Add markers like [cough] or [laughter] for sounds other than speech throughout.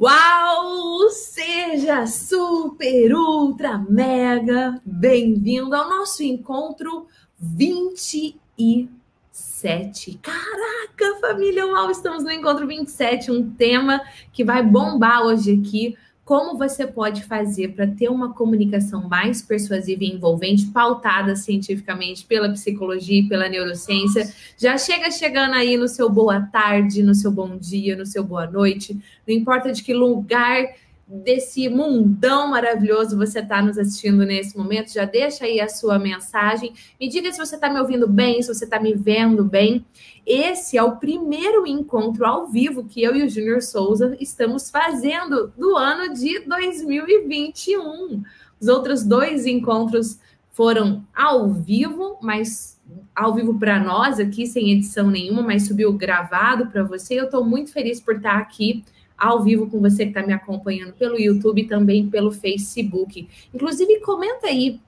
Uau! Seja super, ultra, mega bem-vindo ao nosso encontro 27. Caraca, família Uau! Estamos no encontro 27, um tema que vai bombar hoje aqui como você pode fazer para ter uma comunicação mais persuasiva e envolvente, pautada cientificamente pela psicologia e pela neurociência. Já chega chegando aí no seu boa tarde, no seu bom dia, no seu boa noite, não importa de que lugar desse mundão maravilhoso você está nos assistindo nesse momento, já deixa aí a sua mensagem. Me diga se você está me ouvindo bem, se você está me vendo bem. Esse é o primeiro encontro ao vivo que eu e o Júnior Souza estamos fazendo do ano de 2021. Os outros dois encontros foram ao vivo, mas ao vivo para nós aqui, sem edição nenhuma, mas subiu gravado para você. Eu estou muito feliz por estar aqui ao vivo com você que está me acompanhando pelo YouTube e também pelo Facebook. Inclusive, comenta aí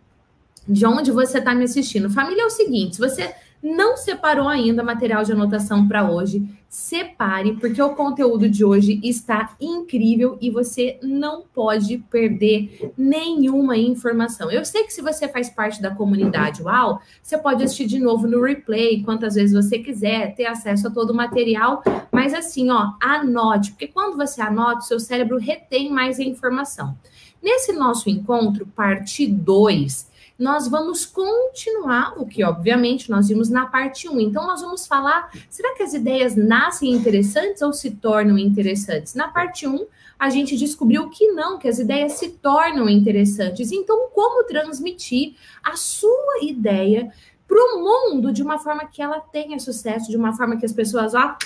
de onde você está me assistindo. Família é o seguinte: se você não separou ainda material de anotação para hoje, separe, porque o conteúdo de hoje está incrível e você não pode perder nenhuma informação. Eu sei que se você faz parte da comunidade UAU, você pode assistir de novo no replay, quantas vezes você quiser, ter acesso a todo o material, mas assim, ó, anote, porque quando você anota, o seu cérebro retém mais a informação. Nesse nosso encontro, parte 2, nós vamos continuar o que, obviamente, nós vimos na parte 1. Então, nós vamos falar: será que as ideias nascem interessantes ou se tornam interessantes? Na parte 1, a gente descobriu que não, que as ideias se tornam interessantes. Então, como transmitir a sua ideia para o mundo de uma forma que ela tenha sucesso, de uma forma que as pessoas, ó,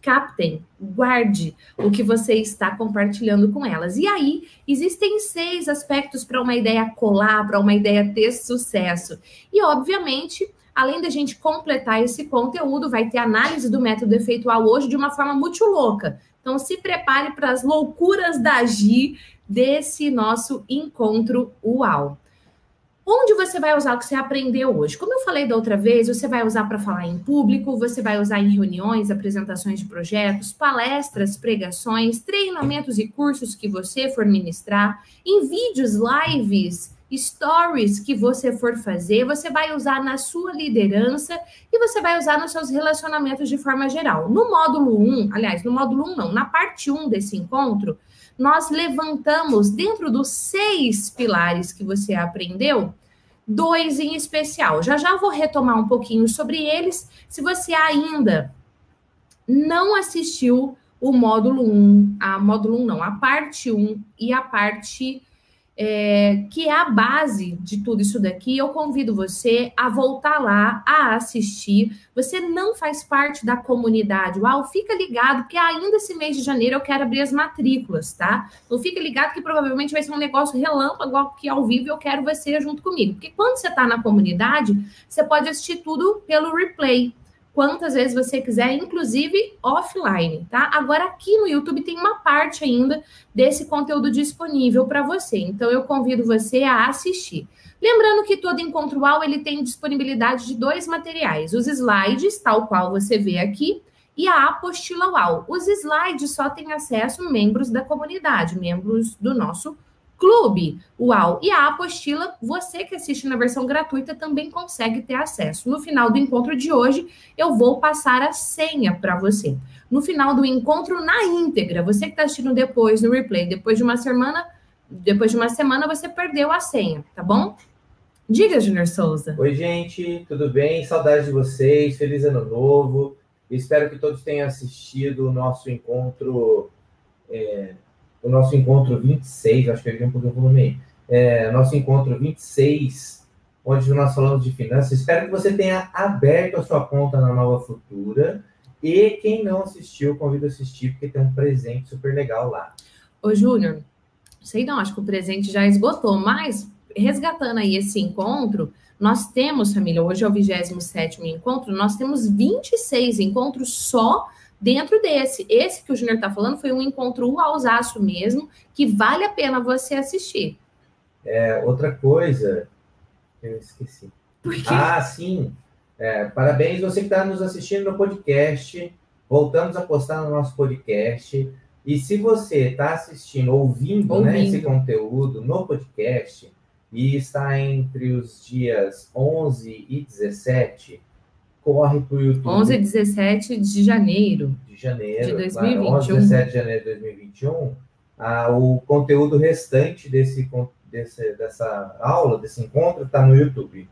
captem, guarde o que você está compartilhando com elas. E aí, existem seis aspectos para uma ideia colar, para uma ideia ter sucesso. E, obviamente, além da gente completar esse conteúdo, vai ter análise do método efeitual hoje de uma forma muito louca. Então, se prepare para as loucuras da Gi desse nosso encontro UAU. Onde você vai usar o que você aprendeu hoje? Como eu falei da outra vez, você vai usar para falar em público, você vai usar em reuniões, apresentações de projetos, palestras, pregações, treinamentos e cursos que você for ministrar, em vídeos, lives, stories que você for fazer, você vai usar na sua liderança e você vai usar nos seus relacionamentos de forma geral. No módulo 1, aliás, no módulo 1 não, na parte 1 desse encontro, nós levantamos dentro dos seis pilares que você aprendeu, dois em especial. Já já vou retomar um pouquinho sobre eles. Se você ainda não assistiu o módulo 1, a módulo 1 não, a parte 1 e a parte é, que é a base de tudo isso daqui, eu convido você a voltar lá, a assistir. Você não faz parte da comunidade. Uau, fica ligado, porque ainda esse mês de janeiro eu quero abrir as matrículas, tá? Então fica ligado que provavelmente vai ser um negócio relâmpago aqui ao vivo eu quero você junto comigo. Porque quando você está na comunidade, você pode assistir tudo pelo replay quantas vezes você quiser, inclusive offline, tá? Agora aqui no YouTube tem uma parte ainda desse conteúdo disponível para você. Então eu convido você a assistir. Lembrando que todo encontro UAU ele tem disponibilidade de dois materiais: os slides, tal qual você vê aqui, e a apostila UAU. Os slides só têm acesso membros da comunidade, membros do nosso Clube Uau! E a apostila, você que assiste na versão gratuita também consegue ter acesso. No final do encontro de hoje, eu vou passar a senha para você. No final do encontro, na íntegra, você que está assistindo depois no replay, depois de uma semana, depois de uma semana, você perdeu a senha, tá bom? Diga, Junior Souza. Oi, gente, tudo bem? Saudades de vocês, feliz ano novo. espero que todos tenham assistido o nosso encontro. É o nosso encontro 26, acho que eu um pouquinho o volume aí, é, nosso encontro 26, onde nós falamos de finanças. Espero que você tenha aberto a sua conta na Nova Futura. E quem não assistiu, convido a assistir, porque tem um presente super legal lá. Ô, Júnior, sei não, acho que o presente já esgotou, mas resgatando aí esse encontro, nós temos, família, hoje é o 27 encontro, nós temos 26 encontros só dentro desse. Esse que o Júnior está falando foi um encontro alzaço mesmo, que vale a pena você assistir. É, outra coisa, eu esqueci. Ah, sim. É, parabéns você que está nos assistindo no podcast. Voltamos a postar no nosso podcast E se você está assistindo, ouvindo, ouvindo. Né, esse conteúdo no podcast e está entre os dias 11 e 17, corre para o YouTube. 11 e 17 de janeiro. De janeiro. De 2021. 11 e 17 de janeiro de 2021. Ah, o conteúdo restante desse, desse, dessa aula, desse encontro, está no YouTube.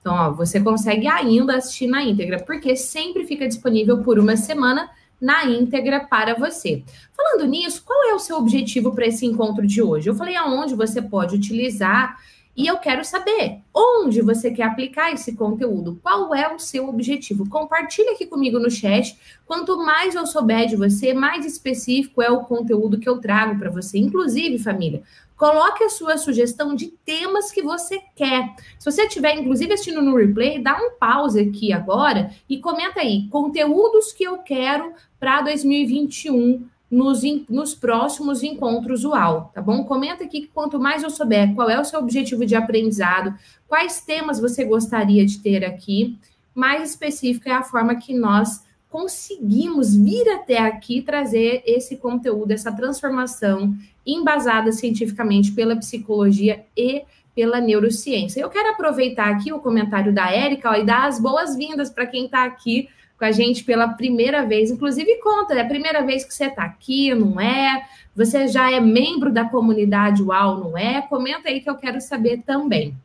Então, ó, você consegue ainda assistir na íntegra, porque sempre fica disponível por uma semana na íntegra para você. Falando nisso, qual é o seu objetivo para esse encontro de hoje? Eu falei aonde você pode utilizar e eu quero saber onde você quer aplicar esse conteúdo. Qual é o seu objetivo? Compartilha aqui comigo no chat. Quanto mais eu souber de você, mais específico é o conteúdo que eu trago para você. Inclusive, família, Coloque a sua sugestão de temas que você quer. Se você estiver, inclusive, assistindo no replay, dá um pause aqui agora e comenta aí conteúdos que eu quero para 2021 nos, nos próximos encontros UAU, tá bom? Comenta aqui que quanto mais eu souber qual é o seu objetivo de aprendizado, quais temas você gostaria de ter aqui, mais específica é a forma que nós conseguimos vir até aqui trazer esse conteúdo, essa transformação embasada cientificamente pela psicologia e pela neurociência. Eu quero aproveitar aqui o comentário da Érica e dar as boas-vindas para quem está aqui com a gente pela primeira vez. Inclusive, conta, é a primeira vez que você está aqui, não é? Você já é membro da comunidade UAU, não é? Comenta aí que eu quero saber também.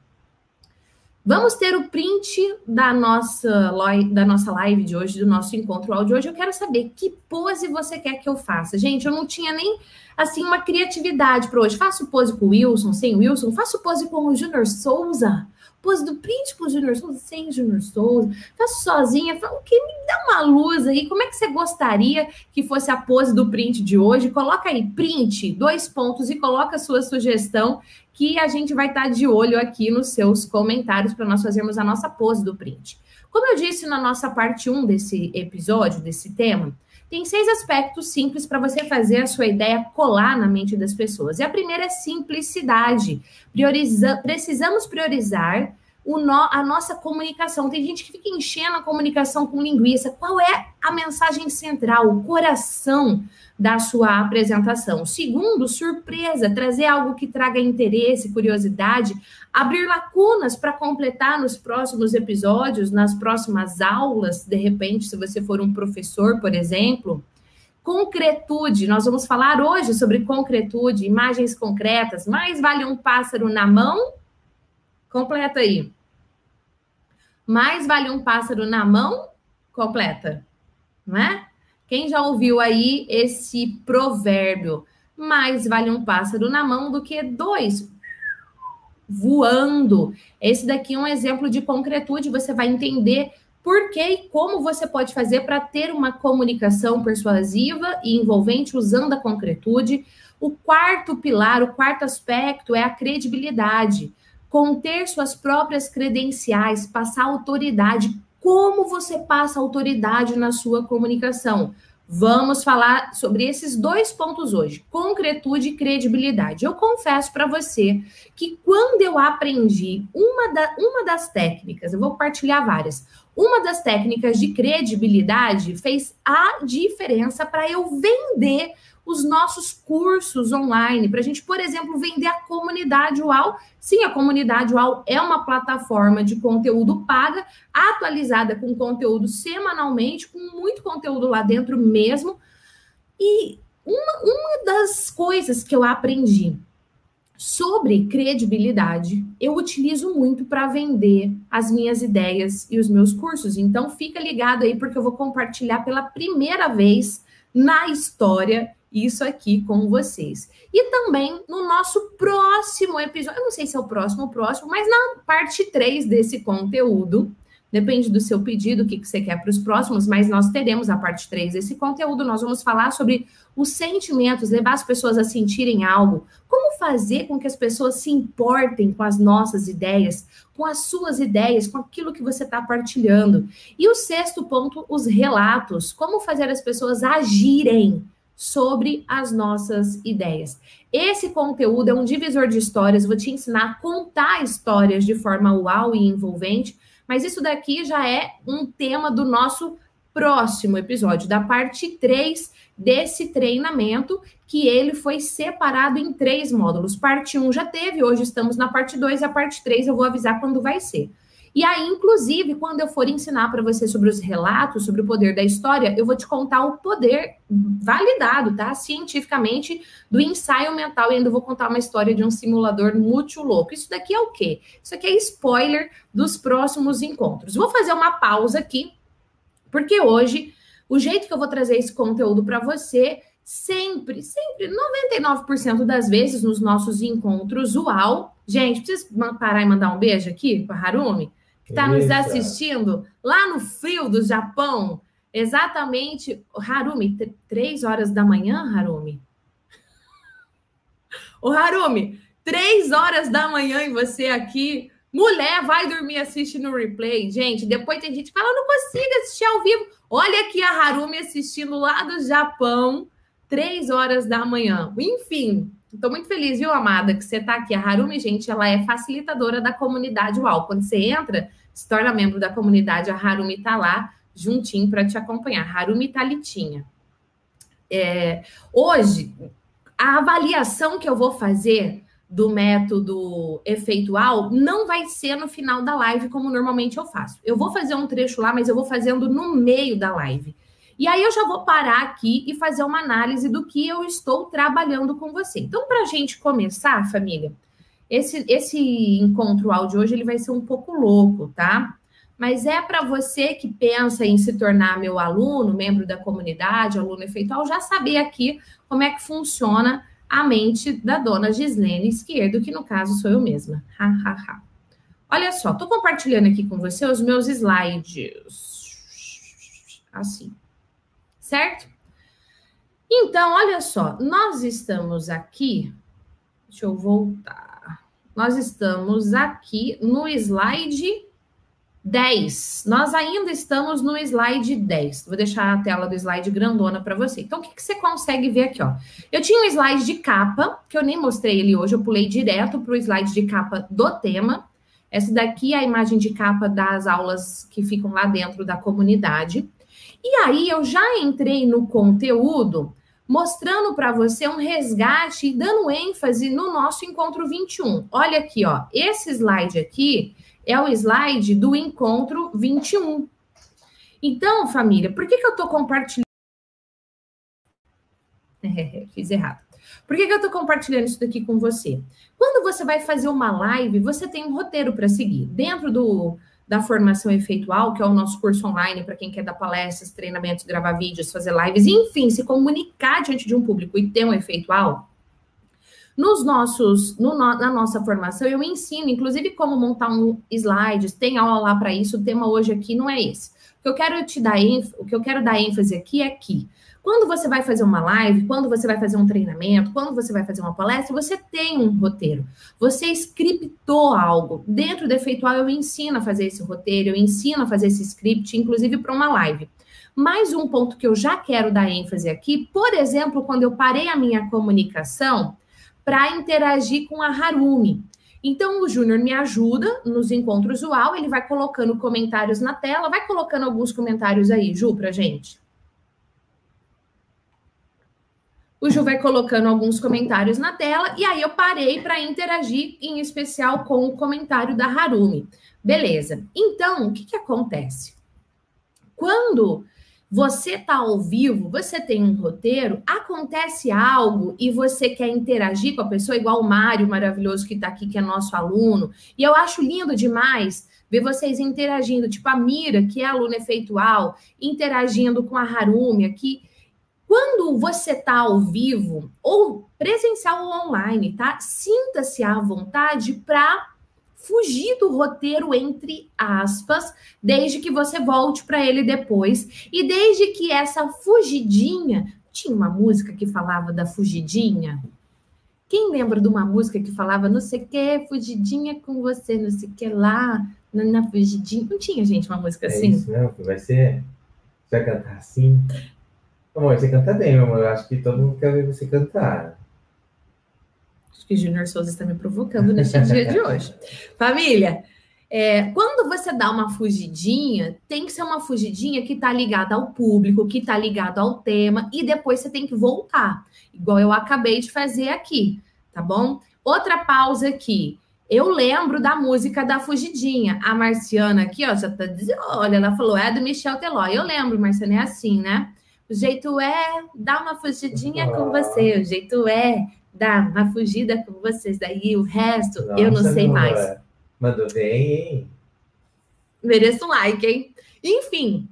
Vamos ter o print da nossa, da nossa live de hoje, do nosso encontro áudio de hoje. Eu quero saber que pose você quer que eu faça. Gente, eu não tinha nem, assim, uma criatividade para hoje. Faço pose com o Wilson, sem o Wilson. Faço pose com o Júnior Souza. Pose do print com o Júnior Souza, sem Júnior Souza. Faço sozinha. O que me dá uma luz aí. Como é que você gostaria que fosse a pose do print de hoje? Coloca aí, print, dois pontos, e coloca a sua sugestão que a gente vai estar de olho aqui nos seus comentários para nós fazermos a nossa pose do print. Como eu disse na nossa parte 1 desse episódio, desse tema, tem seis aspectos simples para você fazer a sua ideia colar na mente das pessoas. E a primeira é simplicidade. Prioriza precisamos priorizar no, a nossa comunicação. Tem gente que fica enchendo a comunicação com linguiça. Qual é a mensagem central, o coração da sua apresentação? Segundo, surpresa, trazer algo que traga interesse, curiosidade, abrir lacunas para completar nos próximos episódios, nas próximas aulas, de repente, se você for um professor, por exemplo. Concretude, nós vamos falar hoje sobre concretude, imagens concretas. Mais vale um pássaro na mão? Completa aí. Mais vale um pássaro na mão, completa, não é? Quem já ouviu aí esse provérbio? Mais vale um pássaro na mão do que dois voando. Esse daqui é um exemplo de concretude, você vai entender por que e como você pode fazer para ter uma comunicação persuasiva e envolvente usando a concretude. O quarto pilar, o quarto aspecto é a credibilidade conter suas próprias credenciais, passar autoridade. Como você passa autoridade na sua comunicação? Vamos falar sobre esses dois pontos hoje: concretude e credibilidade. Eu confesso para você que quando eu aprendi uma, da, uma das técnicas, eu vou compartilhar várias, uma das técnicas de credibilidade fez a diferença para eu vender os nossos cursos online, para a gente, por exemplo, vender a comunidade UAU. Sim, a comunidade UAU é uma plataforma de conteúdo paga, atualizada com conteúdo semanalmente, com muito conteúdo lá dentro mesmo. E uma, uma das coisas que eu aprendi sobre credibilidade, eu utilizo muito para vender as minhas ideias e os meus cursos. Então, fica ligado aí, porque eu vou compartilhar pela primeira vez na história isso aqui com vocês. E também no nosso próximo episódio, eu não sei se é o próximo ou próximo, mas na parte 3 desse conteúdo, depende do seu pedido, o que, que você quer para os próximos, mas nós teremos a parte 3 desse conteúdo. Nós vamos falar sobre os sentimentos, levar as pessoas a sentirem algo, como fazer com que as pessoas se importem com as nossas ideias, com as suas ideias, com aquilo que você está partilhando. E o sexto ponto, os relatos, como fazer as pessoas agirem sobre as nossas ideias. Esse conteúdo é um divisor de histórias, vou te ensinar a contar histórias de forma uau e envolvente, mas isso daqui já é um tema do nosso próximo episódio, da parte 3 desse treinamento, que ele foi separado em três módulos. Parte 1 já teve, hoje estamos na parte 2 e a parte 3 eu vou avisar quando vai ser. E aí, inclusive, quando eu for ensinar para você sobre os relatos, sobre o poder da história, eu vou te contar o poder validado, tá? Cientificamente, do ensaio mental. E ainda vou contar uma história de um simulador muito louco. Isso daqui é o quê? Isso aqui é spoiler dos próximos encontros. Vou fazer uma pausa aqui, porque hoje, o jeito que eu vou trazer esse conteúdo para você sempre, sempre, 99% das vezes nos nossos encontros, uau. Gente, preciso parar e mandar um beijo aqui para Harumi? Que está nos assistindo lá no frio do Japão, exatamente, Harumi, três horas da manhã, Harumi? [laughs] O Harumi, três horas da manhã e você aqui, mulher, vai dormir, assiste no replay. Gente, depois tem gente que fala, eu não consigo assistir ao vivo. Olha aqui a Harumi assistindo lá do Japão, três horas da manhã. Enfim, Estou muito feliz, viu, amada, que você está aqui. A Harumi, gente, ela é facilitadora da comunidade UAU. Quando você entra, se torna membro da comunidade, a Harumi está lá juntinho para te acompanhar. Harumi Talitinha. É, hoje, a avaliação que eu vou fazer do método efeitual não vai ser no final da live, como normalmente eu faço. Eu vou fazer um trecho lá, mas eu vou fazendo no meio da live. E aí eu já vou parar aqui e fazer uma análise do que eu estou trabalhando com você. Então, para a gente começar, família, esse, esse encontro áudio hoje ele vai ser um pouco louco, tá? Mas é para você que pensa em se tornar meu aluno, membro da comunidade, aluno efeitual, já saber aqui como é que funciona a mente da dona Gislene Esquerdo, que no caso sou eu mesma. Ha, ha, ha. Olha só, estou compartilhando aqui com você os meus slides. Assim certo? Então, olha só, nós estamos aqui. Deixa eu voltar. Nós estamos aqui no slide 10. Nós ainda estamos no slide 10. Vou deixar a tela do slide grandona para você. Então, o que, que, você consegue ver aqui? Ó? Eu tinha um slide de capa, que eu nem mostrei ele hoje, eu pulei direto para o slide de capa do tema. Essa daqui é a imagem de capa das aulas que ficam lá dentro da comunidade. E aí eu já entrei no conteúdo mostrando para você um resgate e dando ênfase no nosso encontro 21. Olha aqui, ó, esse slide aqui é o slide do encontro 21. Então, família, por que, que eu estou compartilhando? [laughs] Fiz errado. Por que, que eu estou compartilhando isso daqui com você? Quando você vai fazer uma live, você tem um roteiro para seguir. Dentro do, da formação efeitual, que é o nosso curso online para quem quer dar palestras, treinamentos, gravar vídeos, fazer lives, enfim, se comunicar diante de um público e ter um efeitual. Nos nossos, no, na nossa formação, eu ensino, inclusive, como montar um slides, tem aula lá para isso. O tema hoje aqui não é esse. O que eu quero te dar, o que eu quero dar ênfase aqui é que quando você vai fazer uma live, quando você vai fazer um treinamento, quando você vai fazer uma palestra, você tem um roteiro. Você scriptou algo. Dentro do Efeitual, eu ensino a fazer esse roteiro, eu ensino a fazer esse script, inclusive para uma live. Mais um ponto que eu já quero dar ênfase aqui, por exemplo, quando eu parei a minha comunicação para interagir com a Harumi. Então, o Júnior me ajuda nos encontros UAU, ele vai colocando comentários na tela, vai colocando alguns comentários aí, Ju, para gente. O Ju vai colocando alguns comentários na tela e aí eu parei para interagir, em especial com o comentário da Harumi. Beleza. Então, o que, que acontece? Quando você está ao vivo, você tem um roteiro, acontece algo e você quer interagir com a pessoa, igual o Mário maravilhoso que está aqui, que é nosso aluno, e eu acho lindo demais ver vocês interagindo, tipo a Mira, que é aluna efeitual, interagindo com a Harumi aqui. Quando você está ao vivo, ou presencial ou online, tá? Sinta-se à vontade para fugir do roteiro entre aspas, desde que você volte para ele depois e desde que essa fugidinha, tinha uma música que falava da fugidinha. Quem lembra de uma música que falava não sei o que, fugidinha com você, não sei o que lá, na, na fugidinha? Não tinha, gente, uma música é assim? Isso, não, vai ser. Você vai cantar assim? Amor, você canta bem, meu amor. Eu acho que todo mundo quer ver você cantar. Acho que Júnior Souza está me provocando neste dia de [laughs] hoje. Família, É, quando você dá uma fugidinha, tem que ser uma fugidinha que está ligada ao público, que está ligada ao tema, e depois você tem que voltar, igual eu acabei de fazer aqui, tá bom? Outra pausa aqui. Eu lembro da música da Fugidinha. A Marciana aqui, ó, já tá dizendo, olha, ela falou, é do Michel Teló. Eu lembro, Marciana, é assim, né? O jeito é dar uma fugidinha com você, o jeito é dar uma fugida com vocês. Daí o resto, Nossa, eu não sei não mais. É. Mandou bem, hein? Mereço um like, hein? Enfim,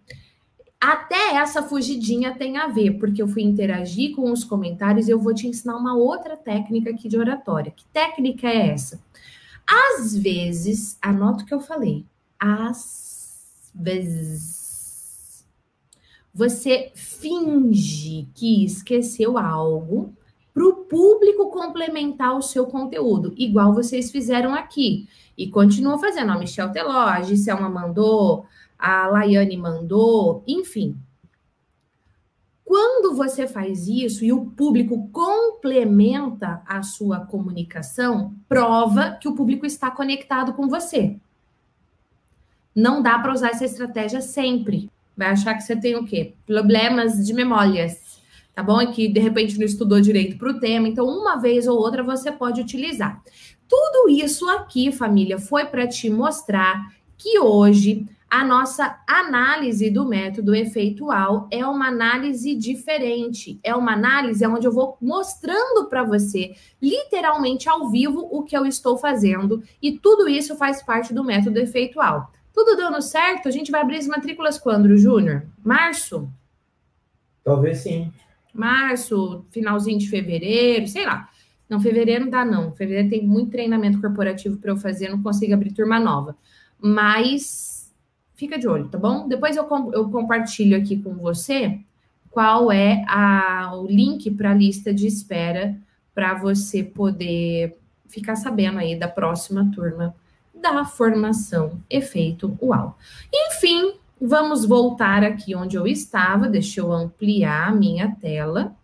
até essa fugidinha tem a ver, porque eu fui interagir com os comentários e eu vou te ensinar uma outra técnica aqui de oratória. Que técnica é essa? Às vezes, anota o que eu falei. Às vezes, você finge que esqueceu algo para o público complementar o seu conteúdo, igual vocês fizeram aqui. E continuam fazendo. A Michelle Teló, a Giselma mandou, a Laiane mandou, enfim. Quando você faz isso e o público complementa a sua comunicação, prova que o público está conectado com você. Não dá para usar essa estratégia sempre. Vai achar que você tem o quê? Problemas de memórias, tá bom? E que de repente não estudou direito para o tema. Então, uma vez ou outra você pode utilizar. Tudo isso aqui, família, foi para te mostrar que hoje a nossa análise do método efeitual é uma análise diferente. É uma análise onde eu vou mostrando para você, literalmente ao vivo, o que eu estou fazendo. E tudo isso faz parte do método efeitual. Tudo dando certo? A gente vai abrir as matrículas quando, Júnior? Março? Talvez sim. Março, finalzinho de fevereiro, sei lá. Não, fevereiro não dá, não. Fevereiro tem muito treinamento corporativo para eu fazer, não consigo abrir turma nova. Mas fica de olho, tá bom? Depois eu, eu compartilho aqui com você qual é a, o link para a lista de espera para você poder ficar sabendo aí da próxima turma da formação efeito UAU. Enfim, vamos voltar aqui onde eu estava. Deixa eu ampliar a minha tela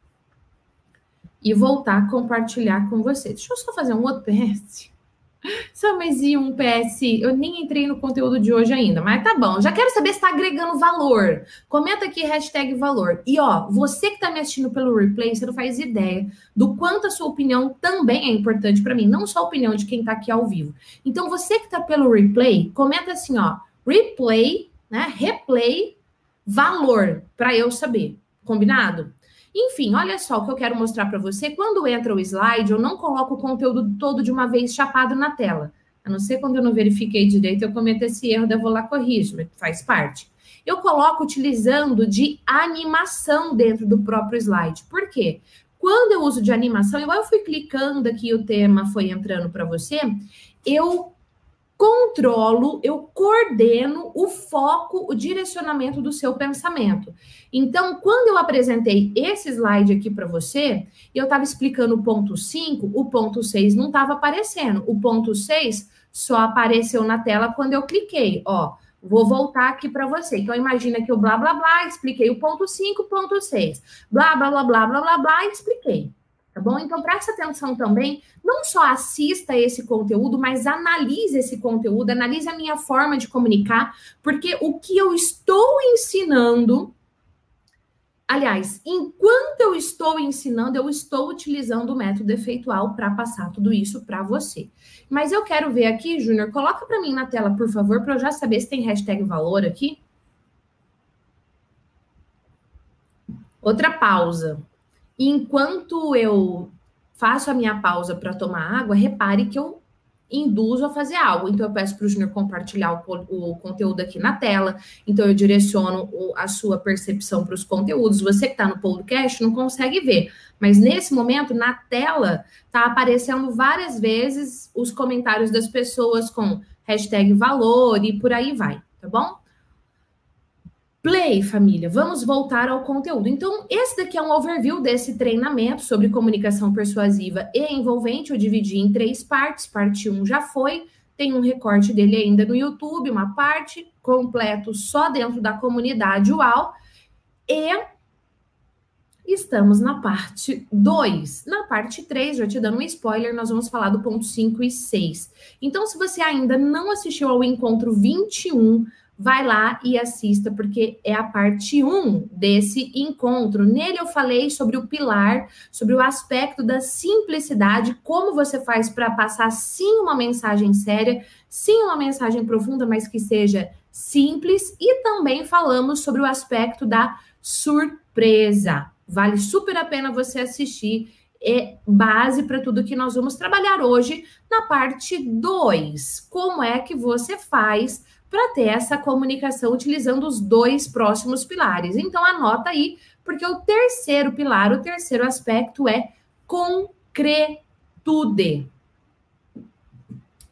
e voltar a compartilhar com você. Deixa eu só fazer um outro PS. Só mais um PS. Eu nem entrei no conteúdo de hoje ainda, mas tá bom. Já quero saber se está agregando valor. Comenta aqui hashtag valor. E ó, você que está me assistindo pelo replay, você não faz ideia do quanto a sua opinião também é importante para mim, não só a opinião de quem está aqui ao vivo. Então, você que está pelo replay, comenta assim, ó, replay, né? Replay, valor, para eu saber. Combinado? Enfim, olha só o que eu quero mostrar para você. Quando entra o slide, eu não coloco o conteúdo todo de uma vez chapado na tela. A não ser quando eu não verifiquei direito, eu cometo esse erro, eu vou lá corrigir, mas faz parte. Eu coloco utilizando de animação dentro do próprio slide. Por quê? Quando eu uso de animação, igual eu fui clicando aqui, o tema foi entrando para você, eu controlo, eu coordeno o foco, o direcionamento do seu pensamento. Então, quando eu apresentei esse slide aqui para você, eu estava explicando o ponto 5, o ponto 6 não estava aparecendo. O ponto 6 só apareceu na tela quando eu cliquei, ó. Vou voltar aqui para você. Então, imagina que eu blá, blá, blá, expliquei o ponto 5, ponto 6. Blá, blá, blá, blá, blá, blá, blá, expliquei tá bom? Então preste atenção também, não só assista esse conteúdo, mas analise esse conteúdo, analise a minha forma de comunicar, porque o que eu estou ensinando, aliás, enquanto eu estou ensinando, eu estou utilizando o método efeitual para passar tudo isso para você. Mas eu quero ver aqui, Júnior, coloca para mim na tela, por favor, para eu já saber se tem hashtag valor aqui. Outra pausa. E enquanto eu faço a minha pausa para tomar água, repare que eu induzo a fazer algo. Então, eu peço para o Júnior compartilhar o, o, conteúdo aqui na tela. Então, eu direciono o, a sua percepção para os conteúdos. Você que está no podcast não consegue ver, mas nesse momento, na tela, está aparecendo várias vezes os comentários das pessoas com hashtag valor e por aí vai, tá bom? Play, família, vamos voltar ao conteúdo. Então, esse daqui é um overview desse treinamento sobre comunicação persuasiva e envolvente. Eu dividi em três partes. Parte 1 um já foi, tem um recorte dele ainda no YouTube, uma parte completo só dentro da comunidade UAU. E estamos na parte 2. Na parte 3, já te dando um spoiler, nós vamos falar do ponto 5 e 6. Então, se você ainda não assistiu ao encontro 21, vai lá e assista, porque é a parte 1 desse encontro. Nele eu falei sobre o pilar, sobre o aspecto da simplicidade, como você faz para passar sim uma mensagem séria, sim uma mensagem profunda, mas que seja simples, e também falamos sobre o aspecto da surpresa. Vale super a pena você assistir. É base para tudo que nós vamos trabalhar hoje na parte 2. Como é que você faz para ter essa comunicação utilizando os dois próximos pilares? Então anota aí, porque o terceiro pilar, o terceiro aspecto é concretude.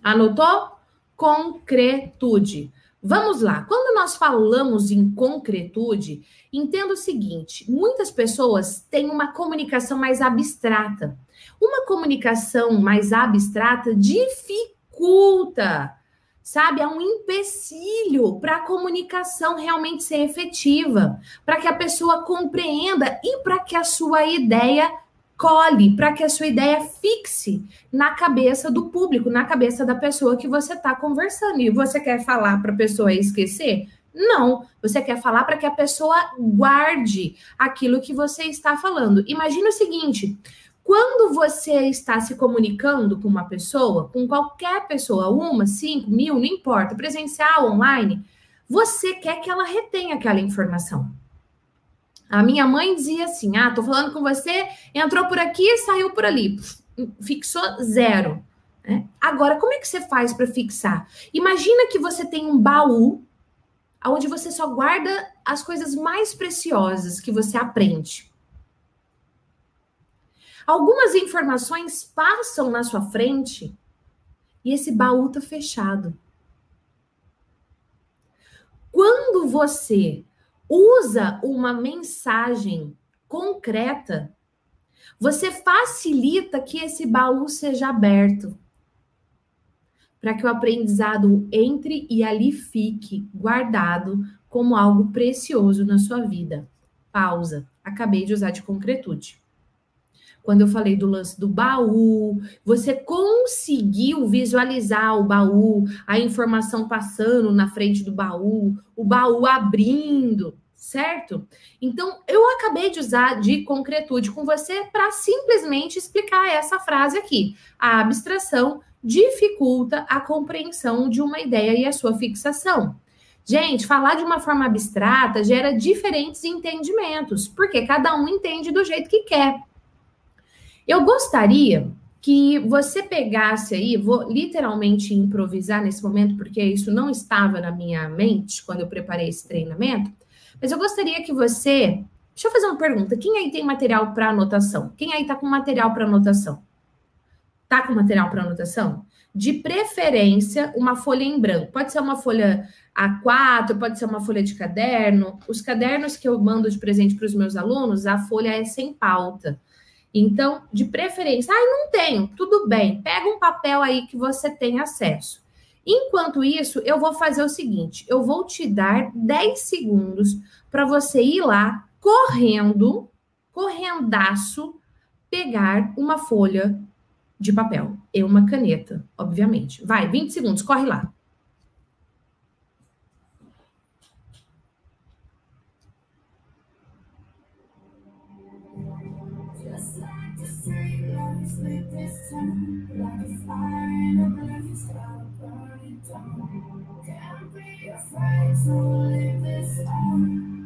Anotou? Concretude. Vamos lá. Quando nós falamos em concretude, entenda o seguinte: muitas pessoas têm uma comunicação mais abstrata. Uma comunicação mais abstrata dificulta, sabe? É um empecilho para a comunicação realmente ser efetiva, para que a pessoa compreenda e para que a sua ideia cole para que a sua ideia fixe na cabeça do público, na cabeça da pessoa que você está conversando. E você quer falar para a pessoa esquecer? Não, você quer falar para que a pessoa guarde aquilo que você está falando. Imagina o seguinte: quando você está se comunicando com uma pessoa, com qualquer pessoa, uma, cinco, mil, não importa, presencial, online, você quer que ela retenha aquela informação. A minha mãe dizia assim: ah, tô falando com você, entrou por aqui saiu por ali. Fixou zero. Né? Agora, como é que você faz para fixar? Imagina que você tem um baú onde você só guarda as coisas mais preciosas que você aprende. Algumas informações passam na sua frente e esse baú tá fechado. Quando você usa uma mensagem concreta, você facilita que esse baú seja aberto. Para que o aprendizado entre e ali fique guardado como algo precioso na sua vida. Pausa. Acabei de usar de concretude. Quando eu falei do lance do baú, você conseguiu visualizar o baú, a informação passando na frente do baú, o baú abrindo certo? Então, eu acabei de usar de concretude com você para simplesmente explicar essa frase aqui. A abstração dificulta a compreensão de uma ideia e a sua fixação. Gente, falar de uma forma abstrata gera diferentes entendimentos, porque cada um entende do jeito que quer. Eu gostaria que você pegasse aí, vou literalmente improvisar nesse momento, porque isso não estava na minha mente quando eu preparei esse treinamento mas eu gostaria que você. Deixa eu fazer uma pergunta. Quem aí tem material para anotação? Quem aí está com material para anotação? Tá com material para anotação? De preferência, uma folha em branco. Pode ser uma folha A4, pode ser uma folha de caderno. Os cadernos que eu mando de presente para os meus alunos, a folha é sem pauta. Então, de preferência, ah, não tenho, tudo bem. Pega um papel aí que você tem acesso. Enquanto isso, eu vou fazer o seguinte: eu vou te dar 10 segundos para você ir lá correndo, correndaço, pegar uma folha de papel e uma caneta, obviamente. Vai, 20 segundos, corre lá. split this time like a fire in a blaze. Gotta burn it down. Can't be afraid to leave this on.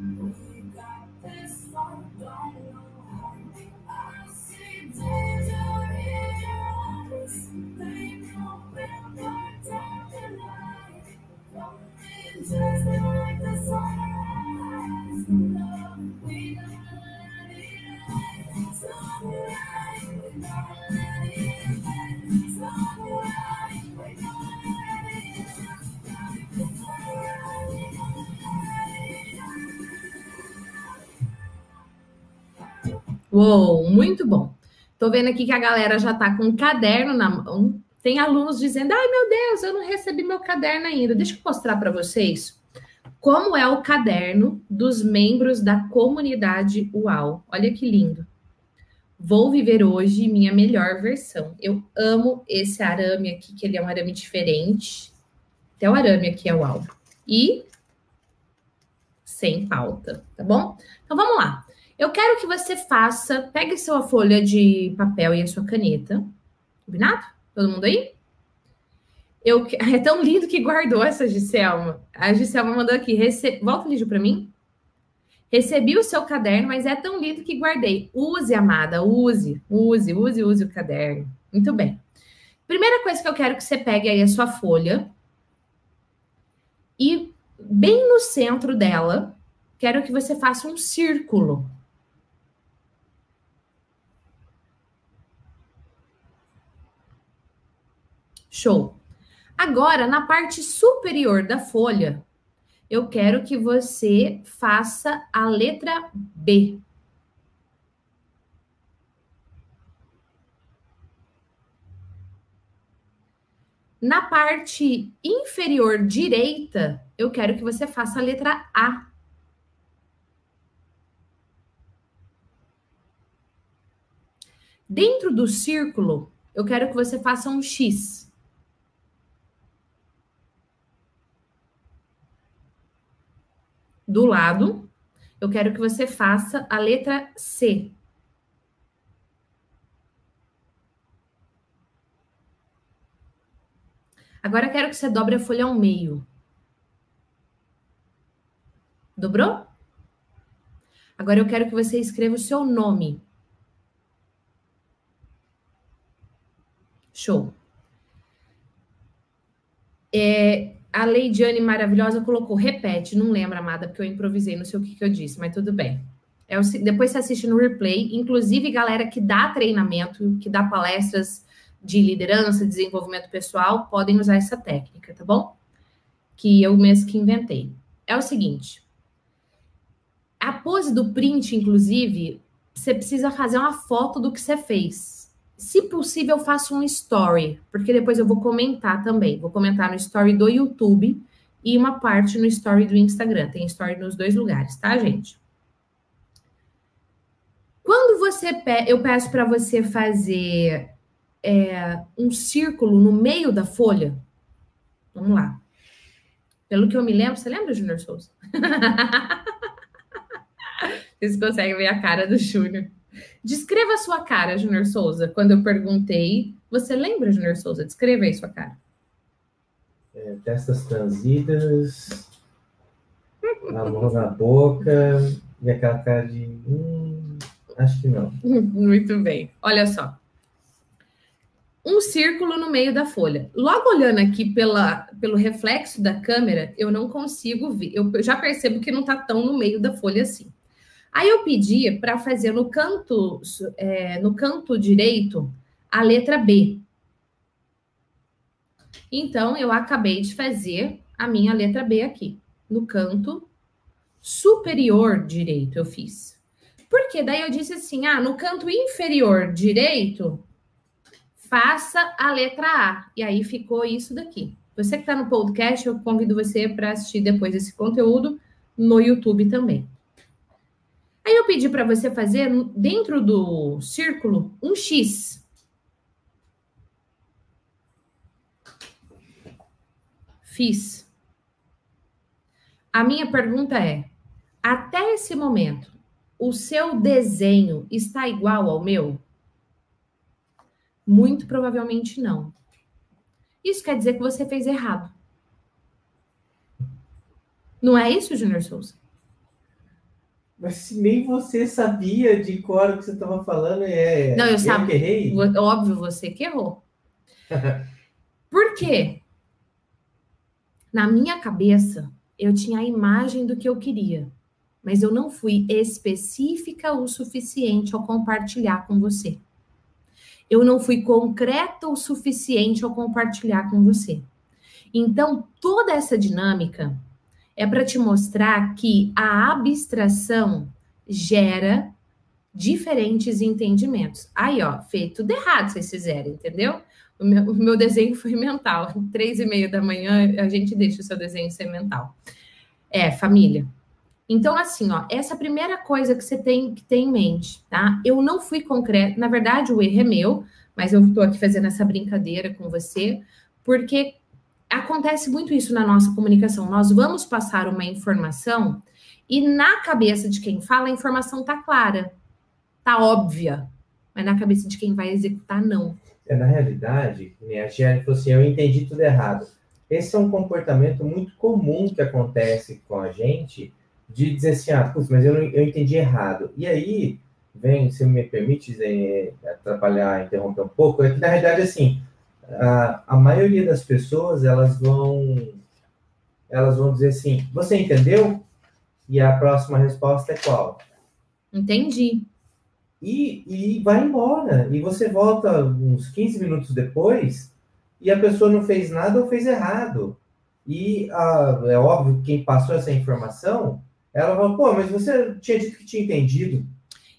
Uou, muito bom. Tô vendo aqui que a galera já tá com um caderno na mão. Tem alunos dizendo: "Ai, meu Deus, eu não recebi meu caderno ainda". Deixa eu mostrar para vocês Como é o caderno dos membros da comunidade UAU? Olha que lindo. Vou viver hoje minha melhor versão. Eu amo esse arame aqui, que ele é um arame diferente. Até o arame aqui é UAU. E sem pauta, tá bom? Então vamos lá. Eu quero que você faça, pegue sua folha de papel e a sua caneta. Combinado? Todo mundo aí? Eu, [laughs] é tão lindo que guardou essa Giselma. A Giselma mandou aqui. Rece... Volta o vídeo para mim. Recebi o seu caderno, mas é tão lindo que guardei. Use, amada, use, use, use, use o caderno. Muito bem. Primeira coisa que eu quero que você pegue aí a sua folha e bem no centro dela, quero que você faça um círculo. Show. Agora, na parte superior da folha, eu quero que você faça a letra B. Na parte inferior direita, eu quero que você faça a letra A. Dentro do círculo, eu quero que você faça um X. do lado, eu quero que você faça a letra C. Agora eu quero que você dobre a folha ao meio. Dobrou? Agora eu quero que você escreva o seu nome. Show. É, a Leidiane maravilhosa colocou, repete, não lembro, amada, porque eu improvisei, não sei o que, que eu disse, mas tudo bem. É depois você assiste no replay, inclusive galera que dá treinamento, que dá palestras de liderança, desenvolvimento pessoal, podem usar essa técnica, tá bom? Que eu mesmo que inventei. É o seguinte, a pose do print, inclusive, você precisa fazer uma foto do que você fez se possível, faça um story, porque depois eu vou comentar também. Vou comentar no story do YouTube e uma parte no story do Instagram. Tem story nos dois lugares, tá, gente? Quando você pe eu peço para você fazer é, um círculo no meio da folha, vamos lá. Pelo que eu me lembro, você lembra, Júnior Souza? [laughs] Vocês conseguem ver a cara do Júnior. Descreva a sua cara, Júnior Souza. Quando eu perguntei, você lembra, Júnior Souza? Descreva aí sua cara. É, testas transidas, [laughs] a mão na boca e aquela cara de. Hum, acho que não. [laughs] Muito bem. Olha só. Um círculo no meio da folha. Logo olhando aqui pela, pelo reflexo da câmera, eu não consigo ver. Eu já percebo que não está tão no meio da folha assim. Aí eu pedi para fazer no canto, é, no canto direito a letra B. Então, eu acabei de fazer a minha letra B aqui, no canto superior direito eu fiz. Porque daí eu disse assim, ah, no canto inferior direito, faça a letra A. E aí ficou isso daqui. Você que está no podcast, eu convido você para assistir depois esse conteúdo no YouTube também. Aí eu pedi para você fazer dentro do círculo um X. Fiz. A minha pergunta é: até esse momento, o seu desenho está igual ao meu? Muito provavelmente não. Isso quer dizer que você fez errado. Não é isso, Júnior Souza? Mas se nem você sabia de cor o que você estava falando, é. Não, eu, eu sabia. Que errei? Óbvio, você que errou. [laughs] Por quê? Na minha cabeça, eu tinha a imagem do que eu queria, mas eu não fui específica o suficiente ao compartilhar com você. Eu não fui concreta o suficiente ao compartilhar com você. Então, toda essa dinâmica é para te mostrar que a abstração gera diferentes entendimentos. Aí, ó, feito tudo errado vocês fizeram, entendeu? O meu, o meu desenho foi mental. [laughs] Três e meia da manhã, a gente deixa o seu desenho ser mental. É, família. Então, assim, ó, essa primeira coisa que você tem que ter em mente, tá? Eu não fui concreto, na verdade, o erro é meu, mas eu estou aqui fazendo essa brincadeira com você, porque acontece muito isso na nossa comunicação. Nós vamos passar uma informação e na cabeça de quem fala, a informação tá clara, tá óbvia, mas na cabeça de quem vai executar, não. É, na realidade, a Giane falou assim: eu entendi tudo errado. Esse é um comportamento muito comum que acontece com a gente, de dizer assim, ah, putz, mas eu, eu entendi errado. E aí, vem, se me permite atrapalhar, interromper um pouco, é que na realidade, assim, a, a maioria das pessoas, elas vão, elas vão dizer assim, você entendeu? E a próxima resposta é qual? Entendi. E, e vai embora. E você volta uns 15 minutos depois e a pessoa não fez nada ou fez errado. E ah, é óbvio que quem passou essa informação, ela fala, pô, mas você tinha dito que tinha entendido.